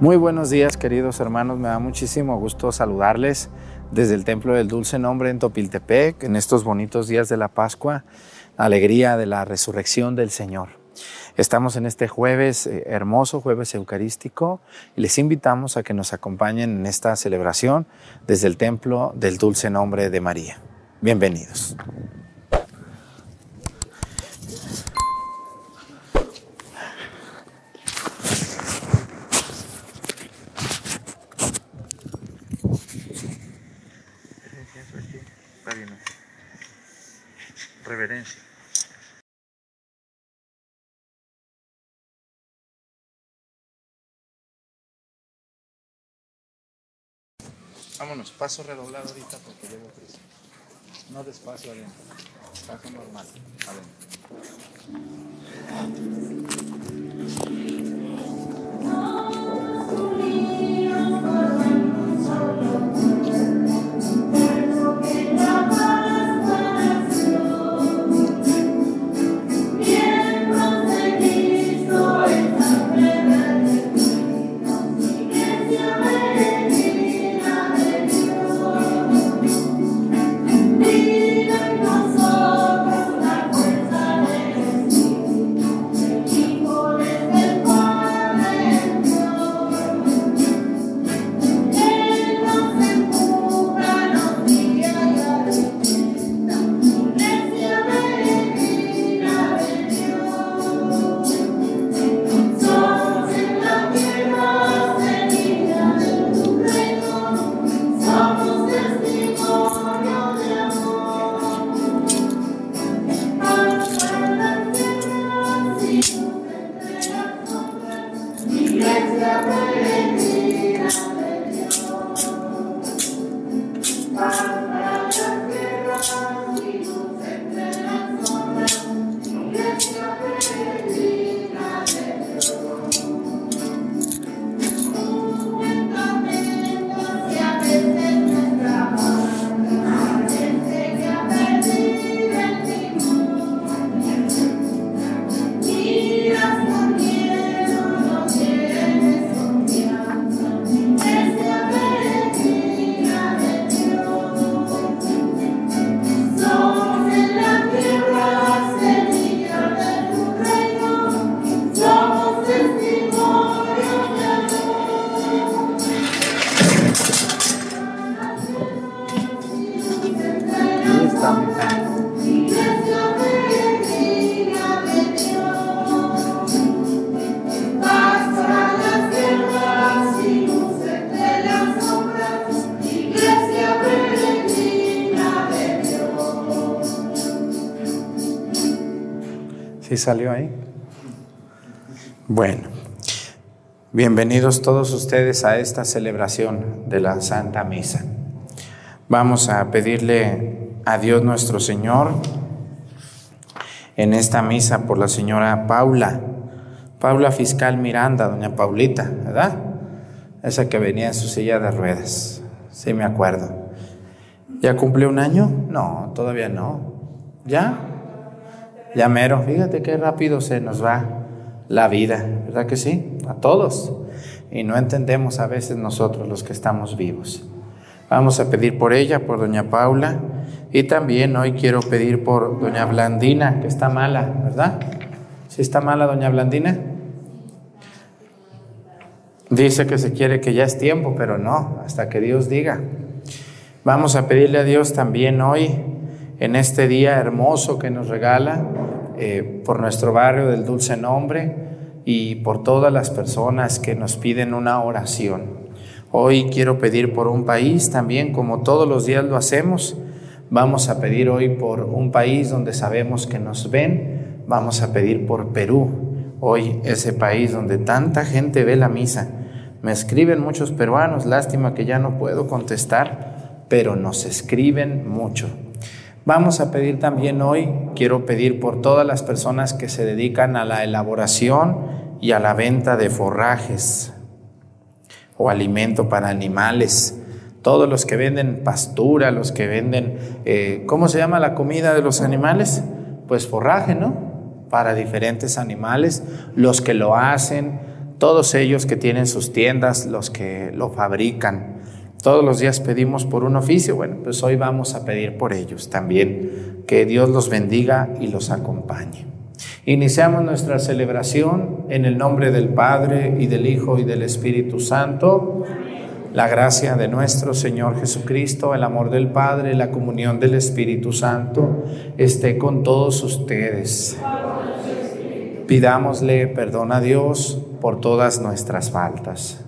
Muy buenos días queridos hermanos, me da muchísimo gusto saludarles desde el Templo del Dulce Nombre en Topiltepec en estos bonitos días de la Pascua, alegría de la resurrección del Señor. Estamos en este jueves eh, hermoso, jueves eucarístico, y les invitamos a que nos acompañen en esta celebración desde el Templo del Dulce Nombre de María. Bienvenidos. Reverencia. Vámonos, paso redoblado ahorita porque llevo prisa. No despacio adentro, paso normal salió ahí? Bueno, bienvenidos todos ustedes a esta celebración de la Santa Misa. Vamos a pedirle a Dios nuestro Señor en esta misa por la señora Paula, Paula Fiscal Miranda, doña Paulita, ¿verdad? Esa que venía en su silla de ruedas, sí me acuerdo. ¿Ya cumplió un año? No, todavía no. ¿Ya? Ya fíjate qué rápido se nos va la vida, ¿verdad que sí? A todos. Y no entendemos a veces nosotros los que estamos vivos. Vamos a pedir por ella, por doña Paula, y también hoy quiero pedir por doña Blandina, que está mala, ¿verdad? ¿Sí está mala doña Blandina? Dice que se quiere que ya es tiempo, pero no, hasta que Dios diga. Vamos a pedirle a Dios también hoy en este día hermoso que nos regala, eh, por nuestro barrio del Dulce Nombre y por todas las personas que nos piden una oración. Hoy quiero pedir por un país también, como todos los días lo hacemos. Vamos a pedir hoy por un país donde sabemos que nos ven. Vamos a pedir por Perú, hoy ese país donde tanta gente ve la misa. Me escriben muchos peruanos, lástima que ya no puedo contestar, pero nos escriben mucho. Vamos a pedir también hoy, quiero pedir por todas las personas que se dedican a la elaboración y a la venta de forrajes o alimento para animales, todos los que venden pastura, los que venden, eh, ¿cómo se llama la comida de los animales? Pues forraje, ¿no? Para diferentes animales, los que lo hacen, todos ellos que tienen sus tiendas, los que lo fabrican. Todos los días pedimos por un oficio, bueno, pues hoy vamos a pedir por ellos también, que Dios los bendiga y los acompañe. Iniciamos nuestra celebración en el nombre del Padre y del Hijo y del Espíritu Santo. La gracia de nuestro Señor Jesucristo, el amor del Padre, la comunión del Espíritu Santo esté con todos ustedes. Pidámosle perdón a Dios por todas nuestras faltas.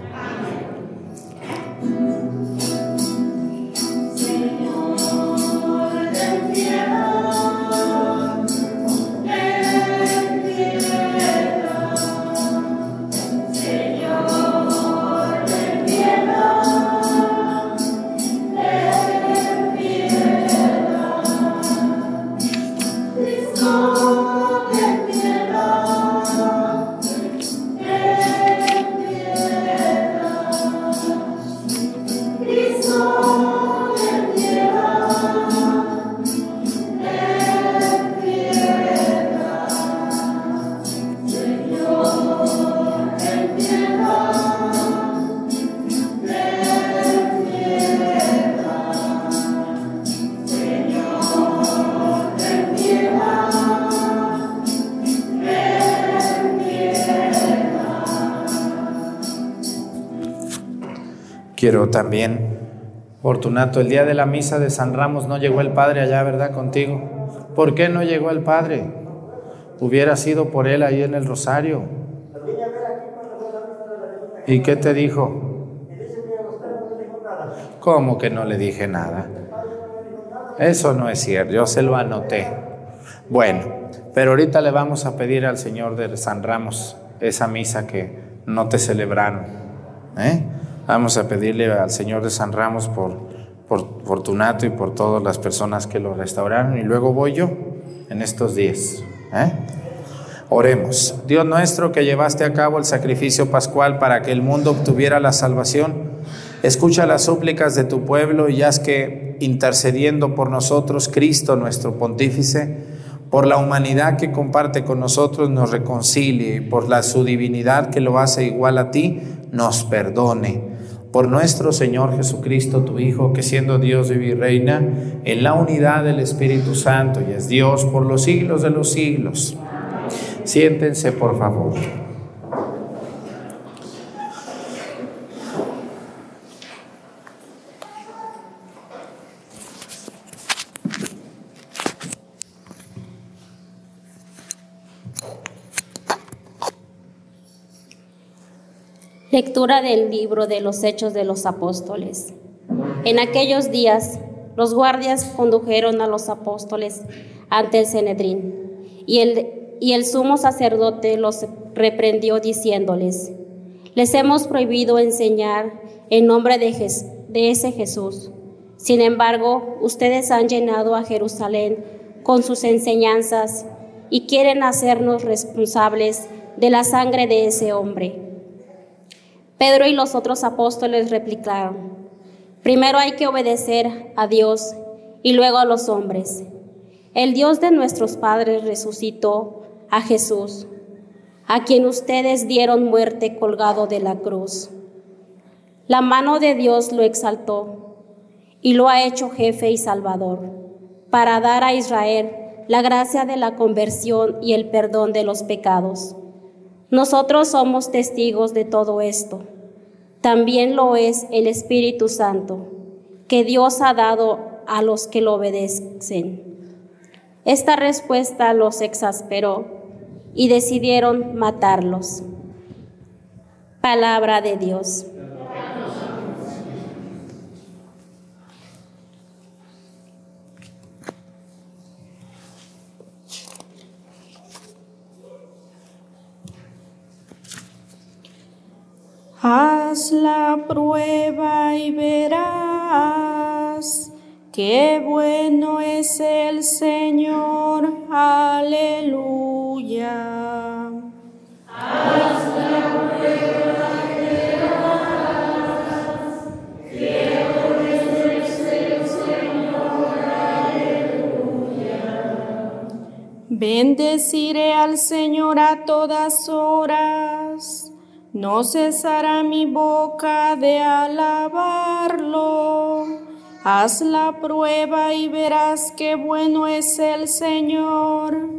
También, Fortunato, el día de la misa de San Ramos no llegó el Padre allá, ¿verdad? Contigo. ¿Por qué no llegó el Padre? Hubiera sido por él ahí en el rosario. ¿Y qué te dijo? ¿Cómo que no le dije nada? Eso no es cierto, yo se lo anoté. Bueno, pero ahorita le vamos a pedir al Señor de San Ramos esa misa que no te celebraron. ¿eh? Vamos a pedirle al Señor de San Ramos por, por Fortunato y por todas las personas que lo restauraron. Y luego voy yo en estos días. ¿eh? Oremos. Dios nuestro que llevaste a cabo el sacrificio pascual para que el mundo obtuviera la salvación, escucha las súplicas de tu pueblo y haz que, intercediendo por nosotros, Cristo nuestro pontífice, por la humanidad que comparte con nosotros, nos reconcilie y por la, su divinidad que lo hace igual a ti, nos perdone por nuestro Señor Jesucristo, tu Hijo, que siendo Dios vive y reina en la unidad del Espíritu Santo y es Dios por los siglos de los siglos. Siéntense, por favor. Lectura del libro de los Hechos de los Apóstoles. En aquellos días, los guardias condujeron a los apóstoles ante el Cenedrín, y el, y el sumo sacerdote los reprendió diciéndoles, les hemos prohibido enseñar en nombre de, de ese Jesús. Sin embargo, ustedes han llenado a Jerusalén con sus enseñanzas y quieren hacernos responsables de la sangre de ese hombre. Pedro y los otros apóstoles replicaron, primero hay que obedecer a Dios y luego a los hombres. El Dios de nuestros padres resucitó a Jesús, a quien ustedes dieron muerte colgado de la cruz. La mano de Dios lo exaltó y lo ha hecho jefe y salvador, para dar a Israel la gracia de la conversión y el perdón de los pecados. Nosotros somos testigos de todo esto. También lo es el Espíritu Santo, que Dios ha dado a los que lo obedecen. Esta respuesta los exasperó y decidieron matarlos. Palabra de Dios. Haz la prueba y verás qué bueno es el Señor. Aleluya. Haz la prueba y verás qué bueno es el Señor. Aleluya. Bendeciré al Señor a todas horas no cesará mi boca de alabarlo. Haz la prueba y verás qué bueno es el Señor.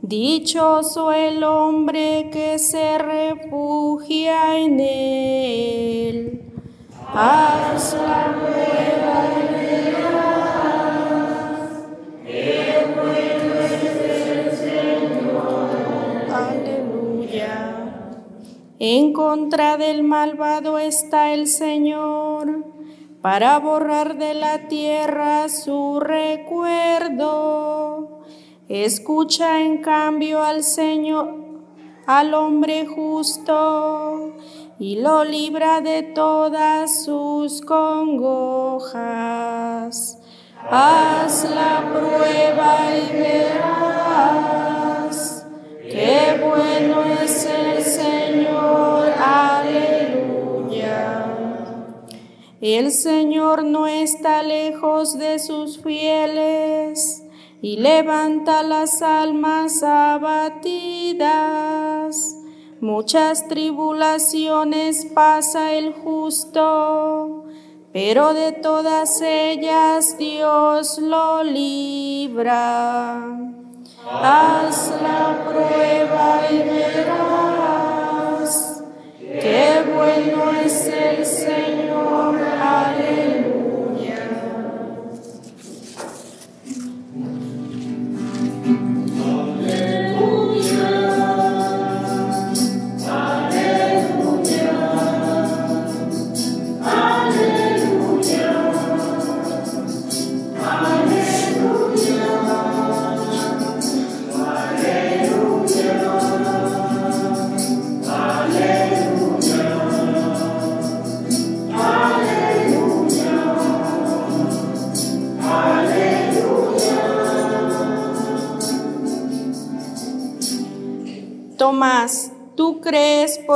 Dichoso el hombre que se refugia en él. Haz la prueba y verás En contra del malvado está el Señor, para borrar de la tierra su recuerdo. Escucha en cambio al Señor, al hombre justo, y lo libra de todas sus congojas. Haz la prueba y verás qué bueno es el Señor. Aleluya. El Señor no está lejos de sus fieles y levanta las almas abatidas. Muchas tribulaciones pasa el justo, pero de todas ellas Dios lo libra. Haz la prueba y verás qué bueno es el Señor. Aleluya.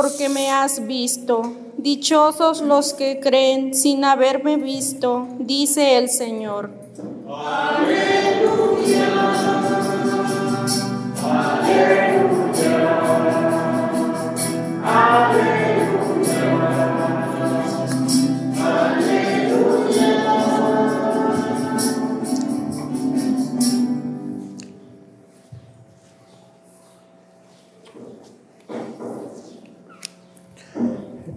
Porque me has visto. Dichosos los que creen sin haberme visto, dice el Señor. Aleluya. Aleluya.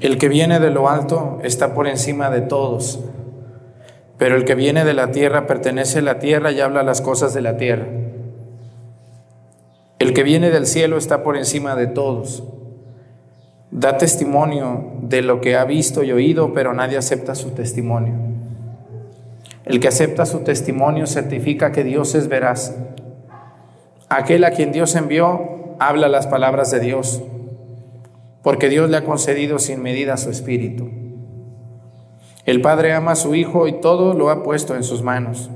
El que viene de lo alto está por encima de todos, pero el que viene de la tierra pertenece a la tierra y habla las cosas de la tierra. El que viene del cielo está por encima de todos. Da testimonio de lo que ha visto y oído, pero nadie acepta su testimonio. El que acepta su testimonio certifica que Dios es veraz. Aquel a quien Dios envió habla las palabras de Dios porque Dios le ha concedido sin medida su espíritu. El Padre ama a su Hijo y todo lo ha puesto en sus manos.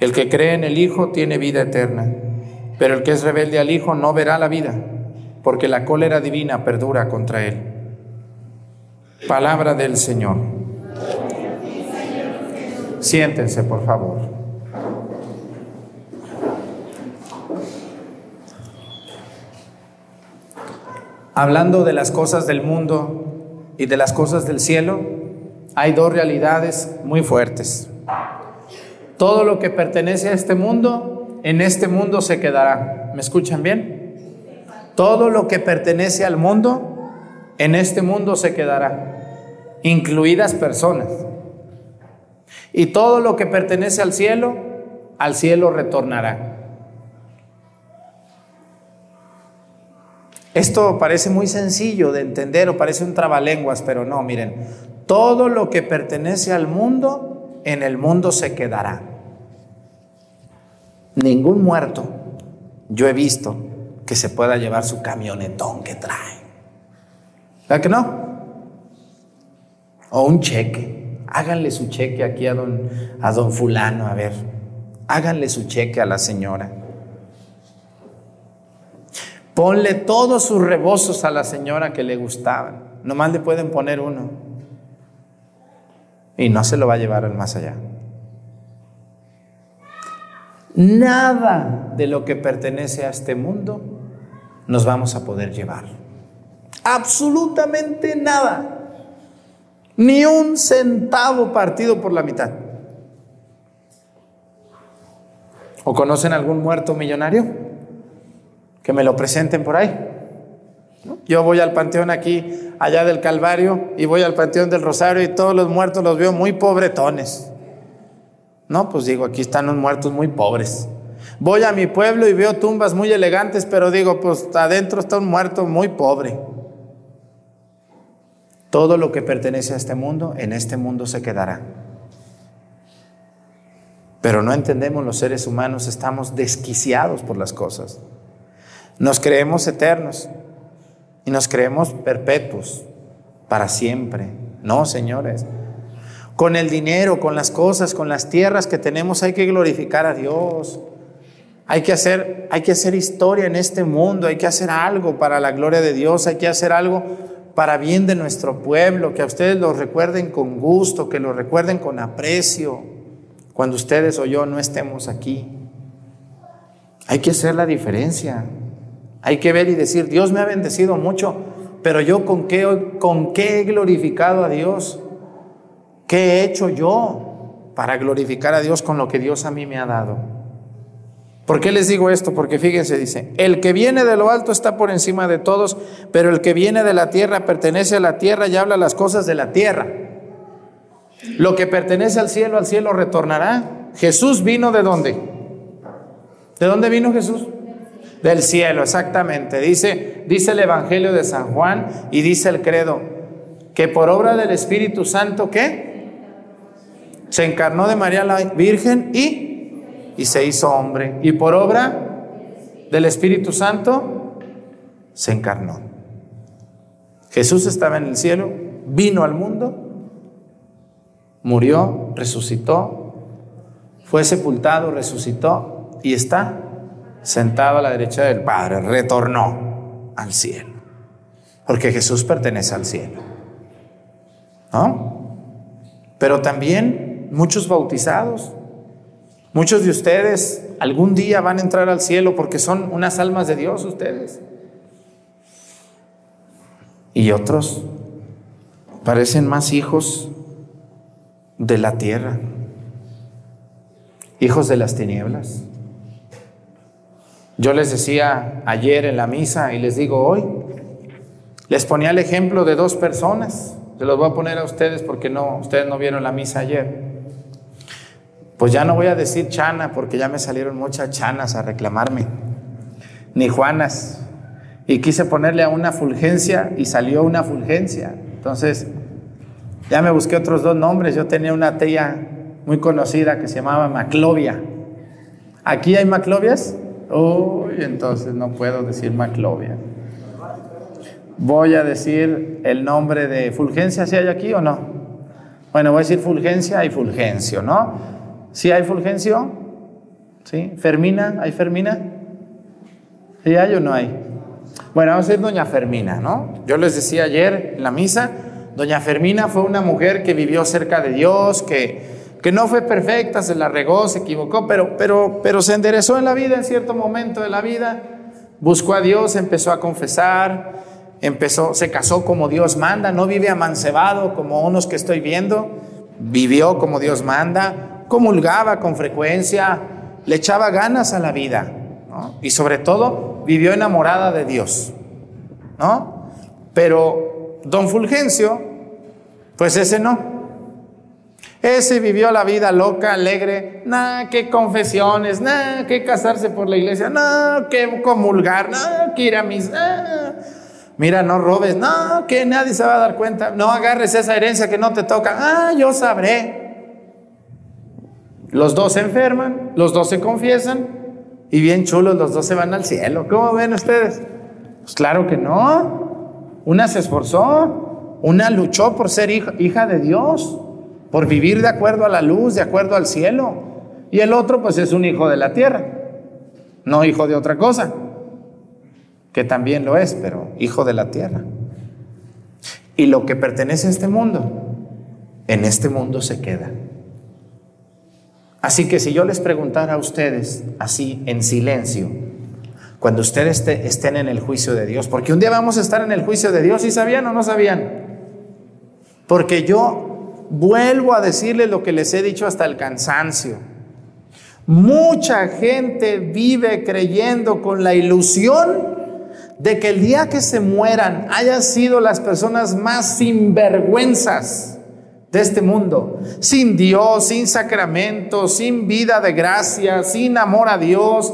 El que cree en el Hijo tiene vida eterna, pero el que es rebelde al Hijo no verá la vida, porque la cólera divina perdura contra él. Palabra del Señor. Siéntense, por favor. Hablando de las cosas del mundo y de las cosas del cielo, hay dos realidades muy fuertes. Todo lo que pertenece a este mundo, en este mundo se quedará. ¿Me escuchan bien? Todo lo que pertenece al mundo, en este mundo se quedará, incluidas personas. Y todo lo que pertenece al cielo, al cielo retornará. Esto parece muy sencillo de entender o parece un trabalenguas, pero no, miren, todo lo que pertenece al mundo, en el mundo se quedará. Ningún muerto yo he visto que se pueda llevar su camionetón que trae. ¿Verdad que no? O un cheque. Háganle su cheque aquí a don, a don fulano, a ver. Háganle su cheque a la señora. Ponle todos sus rebozos a la señora que le gustaban. Nomás le pueden poner uno. Y no se lo va a llevar al más allá. Nada de lo que pertenece a este mundo nos vamos a poder llevar. Absolutamente nada. Ni un centavo partido por la mitad. ¿O conocen algún muerto millonario? Que me lo presenten por ahí. Yo voy al panteón aquí, allá del Calvario, y voy al panteón del Rosario y todos los muertos los veo muy pobretones. No, pues digo, aquí están los muertos muy pobres. Voy a mi pueblo y veo tumbas muy elegantes, pero digo, pues adentro está un muerto muy pobre. Todo lo que pertenece a este mundo, en este mundo se quedará. Pero no entendemos los seres humanos, estamos desquiciados por las cosas. Nos creemos eternos y nos creemos perpetuos para siempre. No, señores. Con el dinero, con las cosas, con las tierras que tenemos hay que glorificar a Dios. Hay que hacer, hay que hacer historia en este mundo, hay que hacer algo para la gloria de Dios, hay que hacer algo para bien de nuestro pueblo, que a ustedes lo recuerden con gusto, que lo recuerden con aprecio, cuando ustedes o yo no estemos aquí. Hay que hacer la diferencia. Hay que ver y decir, Dios me ha bendecido mucho, pero yo con qué, con qué he glorificado a Dios? ¿Qué he hecho yo para glorificar a Dios con lo que Dios a mí me ha dado? ¿Por qué les digo esto? Porque fíjense, dice, el que viene de lo alto está por encima de todos, pero el que viene de la tierra pertenece a la tierra y habla las cosas de la tierra. Lo que pertenece al cielo, al cielo retornará. Jesús vino de dónde? ¿De dónde vino Jesús? Del cielo, exactamente. Dice, dice el Evangelio de San Juan y dice el credo, que por obra del Espíritu Santo, ¿qué? Se encarnó de María la Virgen y, y se hizo hombre. Y por obra del Espíritu Santo, se encarnó. Jesús estaba en el cielo, vino al mundo, murió, resucitó, fue sepultado, resucitó y está sentado a la derecha del Padre, retornó al cielo. Porque Jesús pertenece al cielo. ¿No? Pero también muchos bautizados, muchos de ustedes algún día van a entrar al cielo porque son unas almas de Dios ustedes. Y otros parecen más hijos de la tierra, hijos de las tinieblas. Yo les decía ayer en la misa y les digo hoy, les ponía el ejemplo de dos personas. Se los voy a poner a ustedes porque no, ustedes no vieron la misa ayer. Pues ya no voy a decir chana porque ya me salieron muchas chanas a reclamarme, ni juanas. Y quise ponerle a una fulgencia y salió una fulgencia. Entonces, ya me busqué otros dos nombres. Yo tenía una tía muy conocida que se llamaba Maclovia. ¿Aquí hay Maclovias? Uy, entonces no puedo decir Maclovia. Voy a decir el nombre de Fulgencia, si hay aquí o no. Bueno, voy a decir Fulgencia y Fulgencio, ¿no? ¿Sí hay Fulgencio? ¿Sí? ¿Fermina? ¿Hay Fermina? ¿Sí hay o no hay? Bueno, vamos a decir Doña Fermina, ¿no? Yo les decía ayer en la misa, Doña Fermina fue una mujer que vivió cerca de Dios, que que no fue perfecta, se la regó, se equivocó, pero, pero, pero se enderezó en la vida, en cierto momento de la vida, buscó a Dios, empezó a confesar, empezó, se casó como Dios manda, no vive amancebado como unos que estoy viendo, vivió como Dios manda, comulgaba con frecuencia, le echaba ganas a la vida, y sobre todo vivió enamorada de Dios, ¿no? Pero don Fulgencio, pues ese no. Ese vivió la vida loca, alegre, nada que confesiones, nada que casarse por la iglesia, nada que comulgar, nada que ir a mis, mira, no robes, no, que nadie se va a dar cuenta, no agarres esa herencia que no te toca, ah, yo sabré. Los dos se enferman, los dos se confiesan y bien chulos, los dos se van al cielo. ¿Cómo ven ustedes? Pues claro que no. Una se esforzó, una luchó por ser hija de Dios, por vivir de acuerdo a la luz, de acuerdo al cielo. Y el otro pues es un hijo de la tierra, no hijo de otra cosa, que también lo es, pero hijo de la tierra. Y lo que pertenece a este mundo, en este mundo se queda. Así que si yo les preguntara a ustedes, así en silencio, cuando ustedes estén en el juicio de Dios, porque un día vamos a estar en el juicio de Dios, ¿y sabían o no sabían? Porque yo vuelvo a decirles lo que les he dicho hasta el cansancio. Mucha gente vive creyendo con la ilusión de que el día que se mueran hayan sido las personas más sinvergüenzas de este mundo, sin Dios, sin sacramento, sin vida de gracia, sin amor a Dios,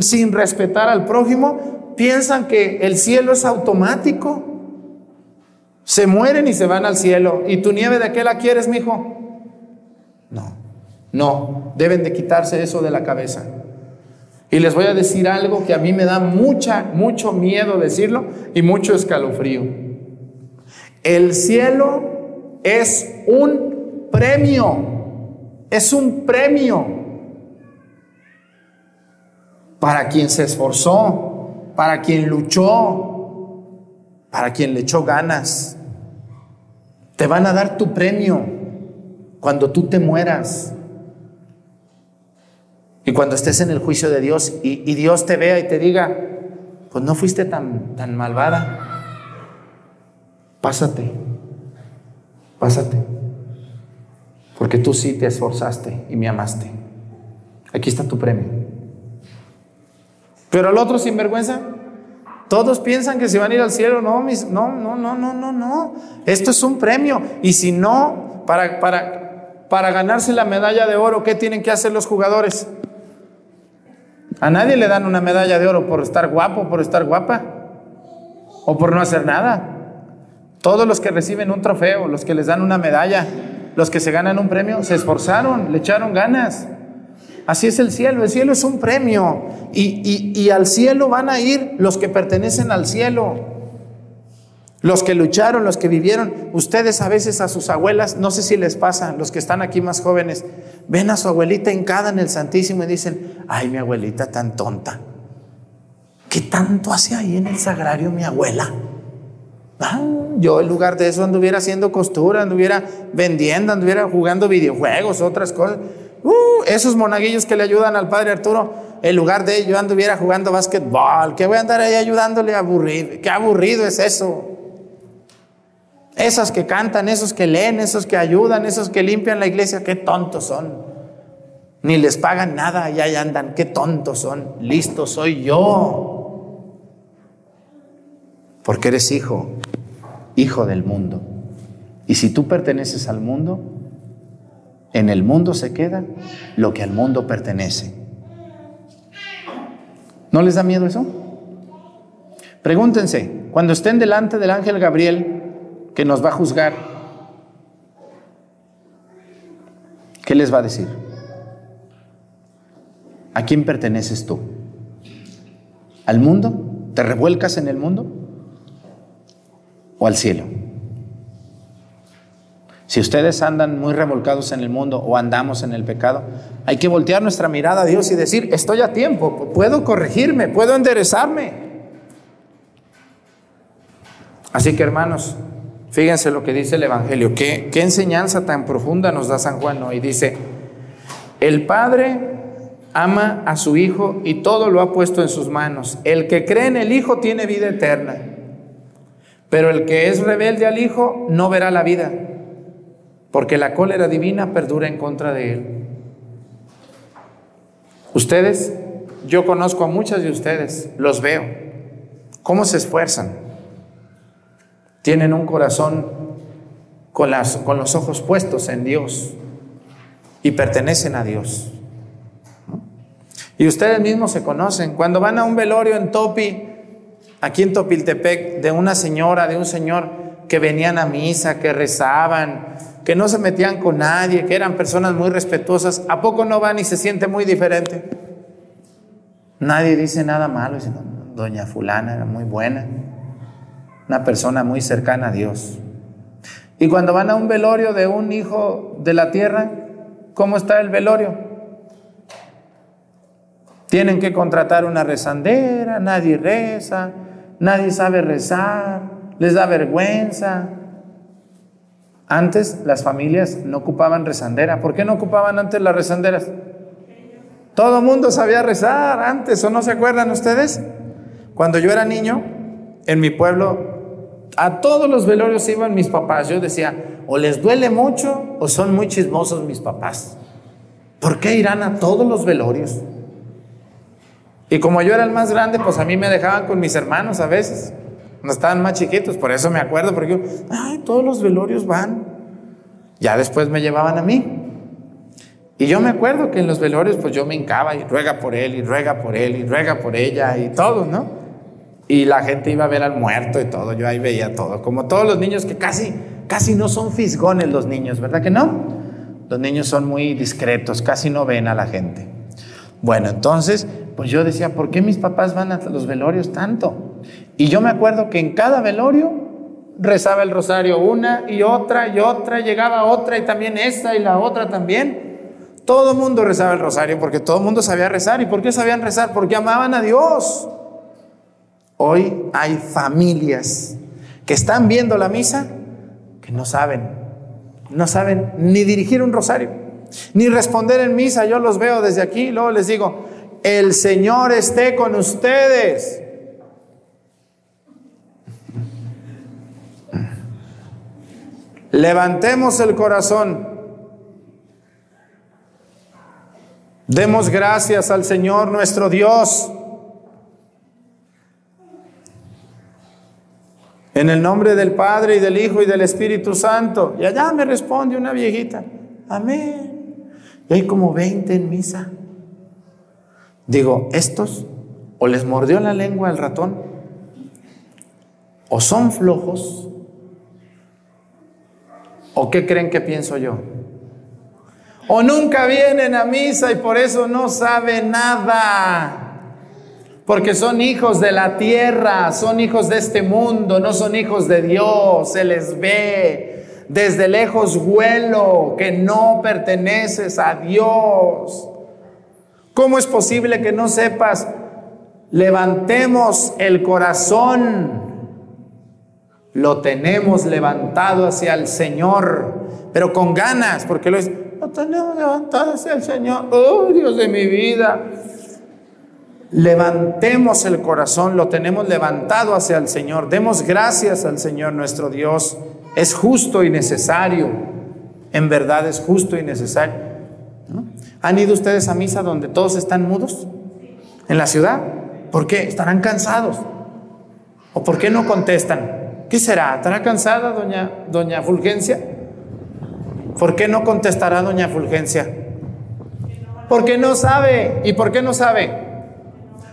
sin respetar al prójimo, piensan que el cielo es automático. Se mueren y se van al cielo. ¿Y tu nieve de qué la quieres, mijo? No, no, deben de quitarse eso de la cabeza. Y les voy a decir algo que a mí me da mucha, mucho miedo decirlo y mucho escalofrío. El cielo es un premio, es un premio para quien se esforzó, para quien luchó, para quien le echó ganas. Te van a dar tu premio cuando tú te mueras. Y cuando estés en el juicio de Dios y, Dios te vea y te diga, pues no fuiste tan, tan malvada, pásate. Pásate. Porque tú sí te esforzaste y me amaste. Aquí está tu premio. Pero el otro sinvergüenza, todos piensan que se van a ir al cielo. No, mis, no, no, no, no, no, no. Esto es un premio. Y si no, para, para, para ganarse la medalla de oro, ¿qué tienen que hacer los jugadores? A nadie le dan una medalla de oro por estar guapo, por estar guapa o por no hacer nada. Todos los que reciben un trofeo, los que les dan una medalla, los que se ganan un premio, se esforzaron, le echaron ganas. Así es el cielo, el cielo es un premio y, y, al cielo van a ir los que pertenecen al cielo, los que lucharon, los que vivieron. Ustedes a veces a sus abuelas, no sé si les pasa, los que están aquí más jóvenes, ven a su abuelita hincada en el Santísimo y dicen, ay mi abuelita tan tonta, ¿qué tanto hace ahí en el sagrario mi abuela? Ah, yo en lugar de eso anduviera haciendo costura, anduviera vendiendo, anduviera jugando videojuegos, otras cosas. Uh, esos monaguillos que le ayudan al padre Arturo, en lugar de ello anduviera jugando básquetbol, que voy a andar ahí ayudándole a aburrir. Qué aburrido es eso. Esas que cantan, esos que leen, esos que ayudan, esos que limpian la iglesia, qué tontos son. Ni les pagan nada y ahí andan, qué tontos son. Listo soy yo porque eres hijo, hijo del mundo. Y si tú perteneces al mundo, en el mundo se queda lo que al mundo pertenece. ¿No les da miedo eso? Pregúntense, cuando estén delante del ángel Gabriel, que nos va a juzgar, ¿qué les va a decir? ¿A quién perteneces tú? ¿Al mundo? ¿Te revuelcas en el mundo? o al cielo. Si ustedes andan muy revolcados en el mundo o andamos en el pecado, hay que voltear nuestra mirada a Dios y decir, estoy a tiempo, puedo corregirme, puedo enderezarme. Así que hermanos, fíjense lo que dice el Evangelio, qué, enseñanza tan profunda nos da San Juan hoy. Dice, el Padre ama a su Hijo y todo lo ha puesto en sus manos. El que cree en el Hijo tiene vida eterna. Pero el que es rebelde al Hijo no verá la vida, porque la cólera divina perdura en contra de él. Ustedes, yo conozco a muchas de ustedes, los veo, cómo se esfuerzan. tienen un corazón con, las, con los ojos puestos en Dios y pertenecen a Dios. Y ustedes mismos se conocen. Cuando van a un velorio en Topi, aquí en Topiltepec, de una señora, de un señor que venían a misa, que rezaban, que no se metían con nadie, que eran personas muy respetuosas, ¿a poco no van y se siente muy diferente? Nadie dice nada malo, doña fulana era muy buena, una persona muy cercana a Dios. Y cuando van a un velorio de un hijo de la tierra, ¿cómo está el velorio? Tienen que contratar una rezandera, nadie reza, nadie sabe rezar, les da vergüenza. Antes las familias no ocupaban rezandera. ¿Por qué no ocupaban antes las rezanderas? Todo mundo sabía rezar antes, ¿o no se acuerdan ustedes? Cuando yo era niño, en mi pueblo, a todos los velorios iban mis papás. Yo decía, o les duele mucho o son muy chismosos mis papás. ¿Por qué irán a todos los velorios? Y como yo era el más grande, pues a mí me dejaban con mis hermanos a veces, cuando estaban más chiquitos, por eso me acuerdo, porque yo, ay, todos los velorios van. Ya después me llevaban a mí. Y yo me acuerdo que en los velorios, pues yo me hincaba y ruega por él, y ruega por él, y ruega por ella, y todo, ¿no? Y la gente iba a ver al muerto y todo, yo ahí veía todo, como todos los niños que casi, casi no son fisgones los niños, ¿verdad que no? Los niños son muy discretos, casi no ven a la gente. Bueno, entonces pues yo decía, ¿por qué mis papás van a los velorios tanto? Y yo me acuerdo que en cada velorio rezaba el rosario una y otra y otra, llegaba otra y también esta y la otra también. Todo el mundo rezaba el rosario porque todo el mundo sabía rezar. ¿Y por qué sabían rezar? Porque amaban a Dios. Hoy hay familias que están viendo la misa que no saben, no saben ni dirigir un rosario, ni responder en misa. Yo los veo desde aquí y luego les digo, el Señor esté con ustedes. Levantemos el corazón. Demos gracias al Señor nuestro Dios. En el nombre del Padre y del Hijo y del Espíritu Santo. Y allá me responde una viejita. Amén. Y hay como 20 en misa. Digo, estos o les mordió la lengua el ratón, o son flojos, o qué creen que pienso yo. O nunca vienen a misa y por eso no saben nada. Porque son hijos de la tierra, son hijos de este mundo, no son hijos de Dios. Se les ve desde lejos vuelo que no perteneces a Dios. ¿Cómo es posible que no sepas? Levantemos el corazón. Lo tenemos levantado hacia el Señor, pero con ganas, porque lo, es, lo tenemos levantado hacia el Señor. Oh, Dios de mi vida. Levantemos el corazón, lo tenemos levantado hacia el Señor. Demos gracias al Señor nuestro Dios. Es justo y necesario. En verdad es justo y necesario. ¿Han ido ustedes a misa donde todos están mudos? ¿En la ciudad? ¿Por qué? ¿Estarán cansados? ¿O por qué no contestan? ¿Qué será? ¿Estará cansada doña, doña Fulgencia? ¿Por qué no contestará doña Fulgencia? Porque no sabe. ¿Y por qué no sabe?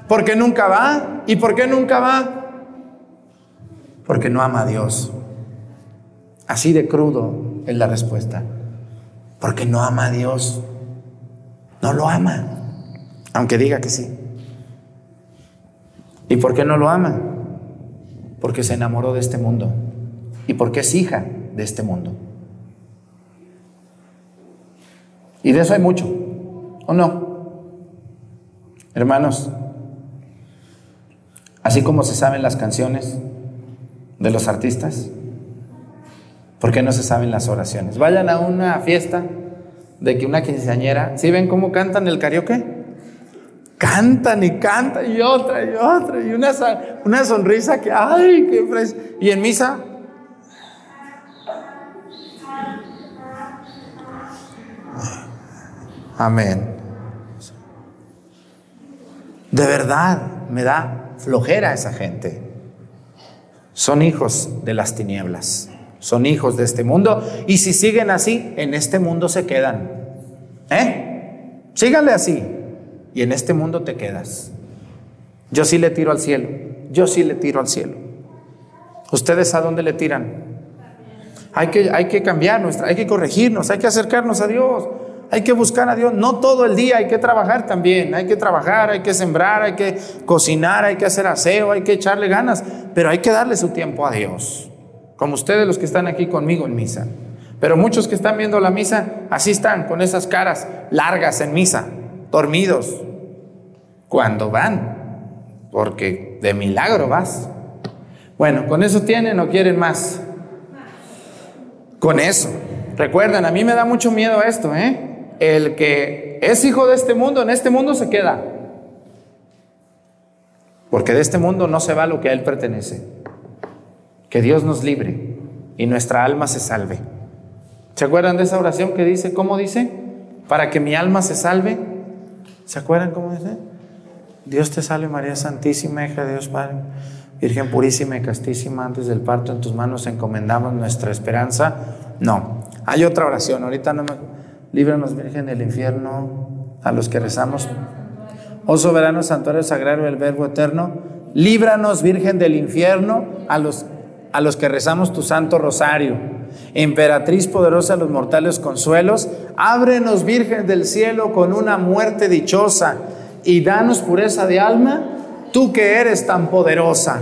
Porque nunca va. ¿Y por qué nunca va? Porque no ama a Dios. Así de crudo es la respuesta. Porque no ama a Dios. No lo ama, aunque diga que sí. ¿Y por qué no lo ama? Porque se enamoró de este mundo y porque es hija de este mundo. Y de eso hay mucho, ¿o no? Hermanos, así como se saben las canciones de los artistas, ¿por qué no se saben las oraciones? Vayan a una fiesta de que una quinceañera, ¿sí ven cómo cantan el karaoke? Cantan y cantan y otra y otra y una, una sonrisa que, ay, qué fresca. Y en misa, Amén. De verdad, me da flojera esa gente. son hijos de las tinieblas, son hijos de este mundo y si siguen así, en este mundo se quedan. ¿Eh? Síganle así y en este mundo te quedas. Yo sí le tiro al cielo, yo sí le tiro al cielo. ¿Ustedes a dónde le tiran? Hay que, hay que cambiar nuestra, hay que corregirnos, hay que acercarnos a Dios, hay que buscar a Dios. No todo el día, hay que trabajar también, hay que trabajar, hay que sembrar, hay que cocinar, hay que hacer aseo, hay que echarle ganas, pero hay que darle su tiempo a Dios. Como ustedes los que están aquí conmigo en misa. Pero muchos que están viendo la misa, así están, con esas caras largas en misa, dormidos. Cuando van, porque de milagro vas. Bueno, ¿con eso tienen o quieren más? Con eso. Recuerden, a mí me da mucho miedo esto, ¿eh? El que es hijo de este mundo, en este mundo se queda. Porque de este mundo no se va lo que a él pertenece. Que Dios nos libre y nuestra alma se salve. ¿Se acuerdan de esa oración que dice, cómo dice? Para que mi alma se salve. ¿Se acuerdan cómo dice? Dios te salve María Santísima, hija de Dios Padre. Virgen purísima y castísima, antes del parto en tus manos encomendamos nuestra esperanza. No, hay otra oración, ahorita no me... Líbranos, Virgen del infierno, a los que rezamos. Oh soberano santuario sagrario del Verbo eterno, líbranos, Virgen del infierno, a los, a los que rezamos tu santo rosario. Emperatriz poderosa de los mortales consuelos, ábrenos, Virgen del cielo, con una muerte dichosa y danos pureza de alma tú que eres tan poderosa.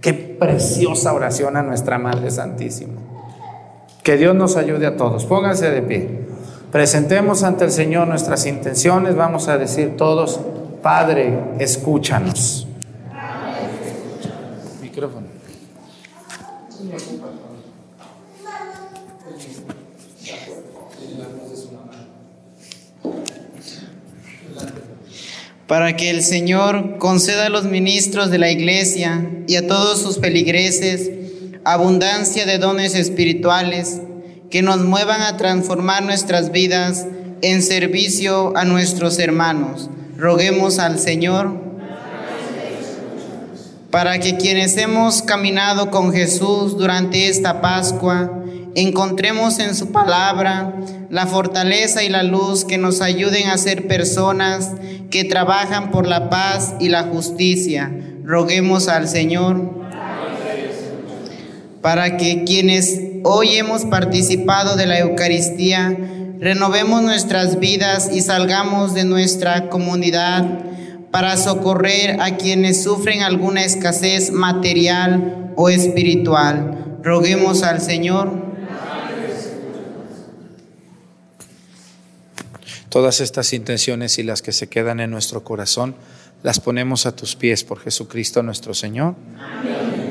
Qué preciosa oración a nuestra Madre Santísima. Que Dios nos ayude a todos. Pónganse de pie. Presentemos ante el Señor nuestras intenciones. Vamos a decir todos, Padre, escúchanos. Para que el Señor conceda a los ministros de la iglesia y a todos sus feligreses abundancia de dones espirituales que nos muevan a transformar nuestras vidas en servicio a nuestros hermanos. Roguemos al Señor para que quienes hemos caminado con Jesús durante esta Pascua, encontremos en su palabra la fortaleza y la luz que nos ayuden a ser personas que trabajan por la paz y la justicia. Roguemos al Señor para que quienes hoy hemos participado de la Eucaristía renovemos nuestras vidas y salgamos de nuestra comunidad para socorrer a quienes sufren alguna escasez material o espiritual. Roguemos al Señor. Todas estas intenciones y las que se quedan en nuestro corazón, las ponemos a tus pies por Jesucristo nuestro Señor.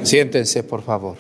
Siéntense, por favor.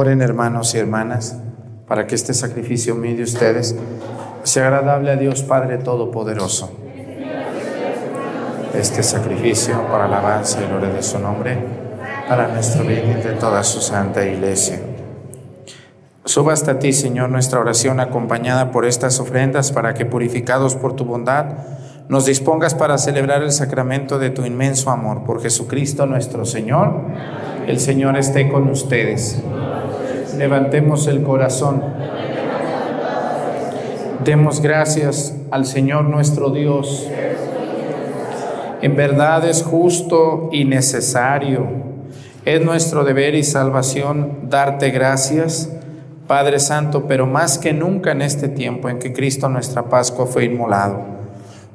Oren hermanos y hermanas para que este sacrificio mío de ustedes sea agradable a Dios Padre Todopoderoso. Este sacrificio para alabanza y gloria de su nombre, para nuestro bien y de toda su santa iglesia. Suba hasta ti, Señor, nuestra oración acompañada por estas ofrendas para que, purificados por tu bondad, nos dispongas para celebrar el sacramento de tu inmenso amor por Jesucristo nuestro Señor. El Señor esté con ustedes. Levantemos el corazón. Demos gracias al Señor nuestro Dios. En verdad es justo y necesario. Es nuestro deber y salvación darte gracias, Padre Santo, pero más que nunca en este tiempo en que Cristo nuestra Pascua fue inmolado.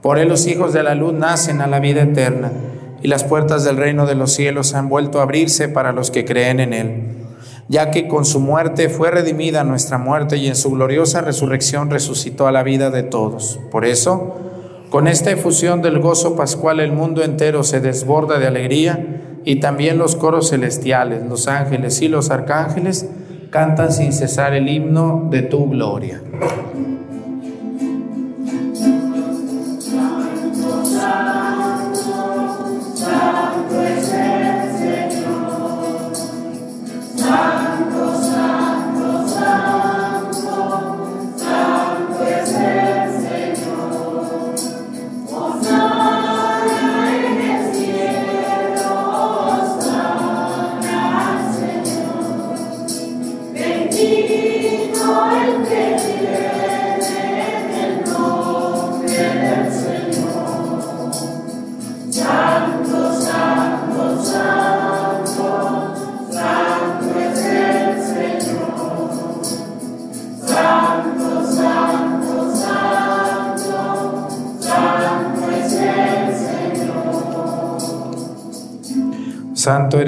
Por él los hijos de la luz nacen a la vida eterna y las puertas del reino de los cielos han vuelto a abrirse para los que creen en él ya que con su muerte fue redimida nuestra muerte y en su gloriosa resurrección resucitó a la vida de todos. Por eso, con esta efusión del gozo pascual el mundo entero se desborda de alegría y también los coros celestiales, los ángeles y los arcángeles cantan sin cesar el himno de tu gloria.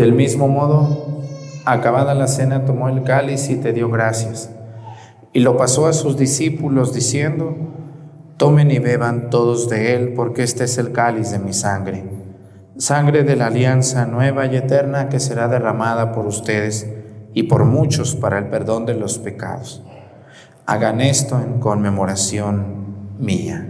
Del mismo modo, acabada la cena, tomó el cáliz y te dio gracias. Y lo pasó a sus discípulos diciendo, tomen y beban todos de él, porque este es el cáliz de mi sangre, sangre de la alianza nueva y eterna que será derramada por ustedes y por muchos para el perdón de los pecados. Hagan esto en conmemoración mía.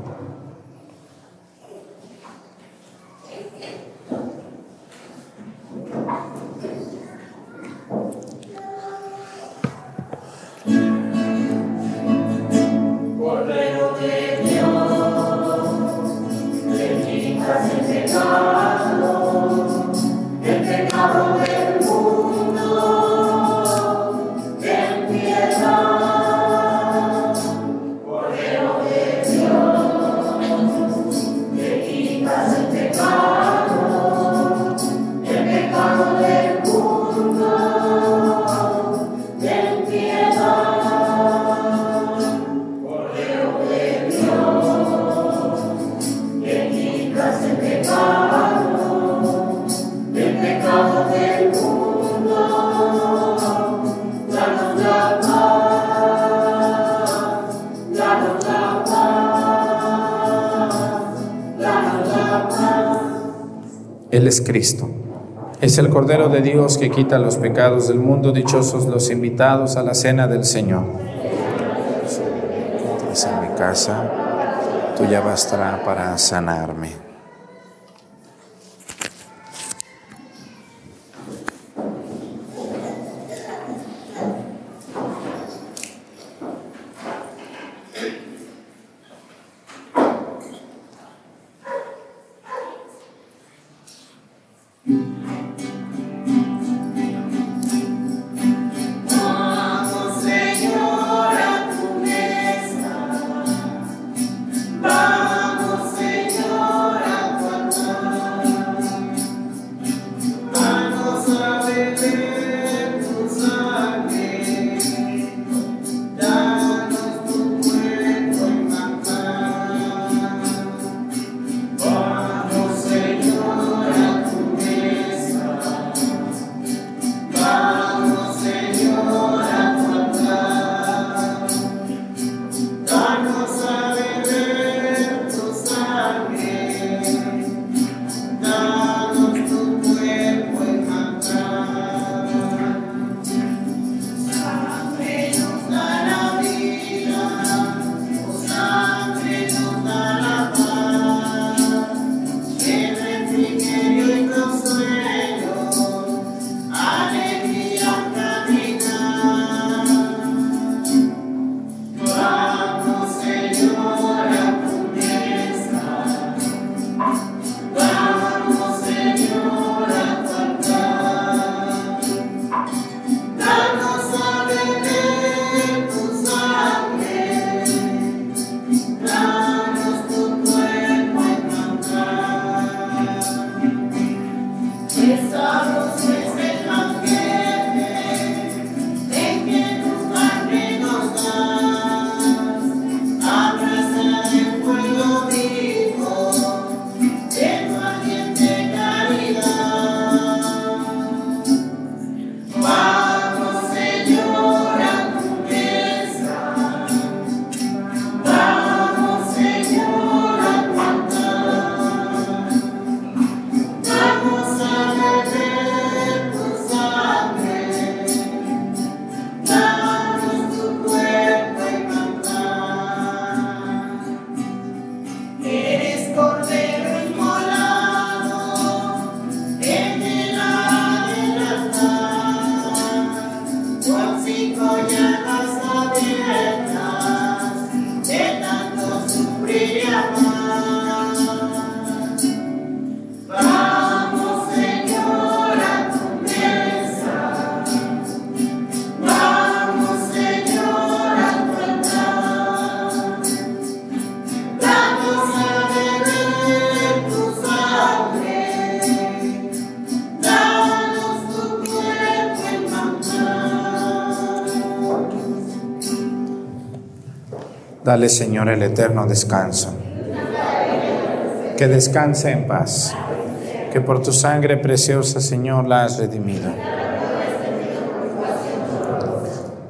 Es el Cordero de Dios que quita los pecados del mundo. Dichosos los invitados a la cena del Señor. Es en mi casa, tuya bastará para sanarme. Dale, Señor, el eterno descanso. Que descanse en paz. Que por tu sangre preciosa, Señor, la has redimido.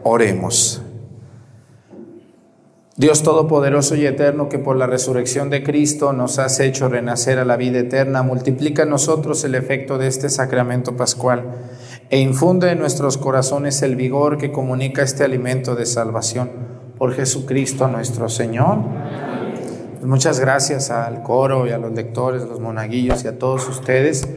Oremos. Dios Todopoderoso y Eterno, que por la resurrección de Cristo nos has hecho renacer a la vida eterna, multiplica en nosotros el efecto de este sacramento pascual e infunde en nuestros corazones el vigor que comunica este alimento de salvación por Jesucristo nuestro Señor. Pues muchas gracias al coro y a los lectores, los monaguillos y a todos ustedes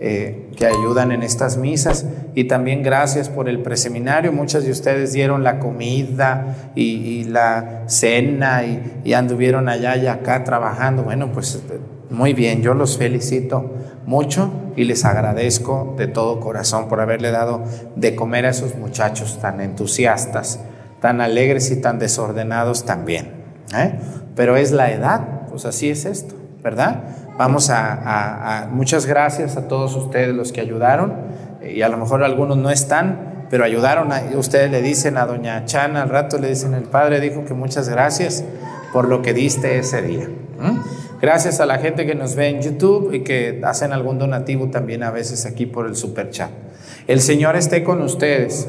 eh, que ayudan en estas misas. Y también gracias por el preseminario. Muchas de ustedes dieron la comida y, la cena y, y, anduvieron allá y acá trabajando. Bueno, pues muy bien, yo los felicito mucho y les agradezco de todo corazón por haberle dado de comer a esos muchachos tan entusiastas tan alegres y tan desordenados también. ¿eh? Pero es la edad, pues así es esto, ¿verdad? Vamos a, muchas gracias a todos ustedes los que ayudaron y a lo mejor algunos no están, pero ayudaron. A, ustedes le dicen a doña Chana, al rato le dicen, el padre dijo que muchas gracias por lo que diste ese día. Gracias a la gente que nos ve en YouTube y que hacen algún donativo también a veces aquí por el super chat. El Señor esté con ustedes.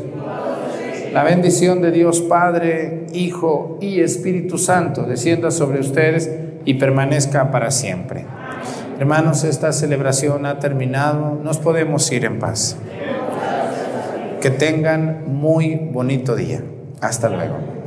La bendición de Dios Padre, Hijo y Espíritu Santo descienda sobre ustedes y permanezca para siempre. Hermanos, esta celebración ha terminado. Nos podemos ir en paz. Que tengan muy bonito día. Hasta luego.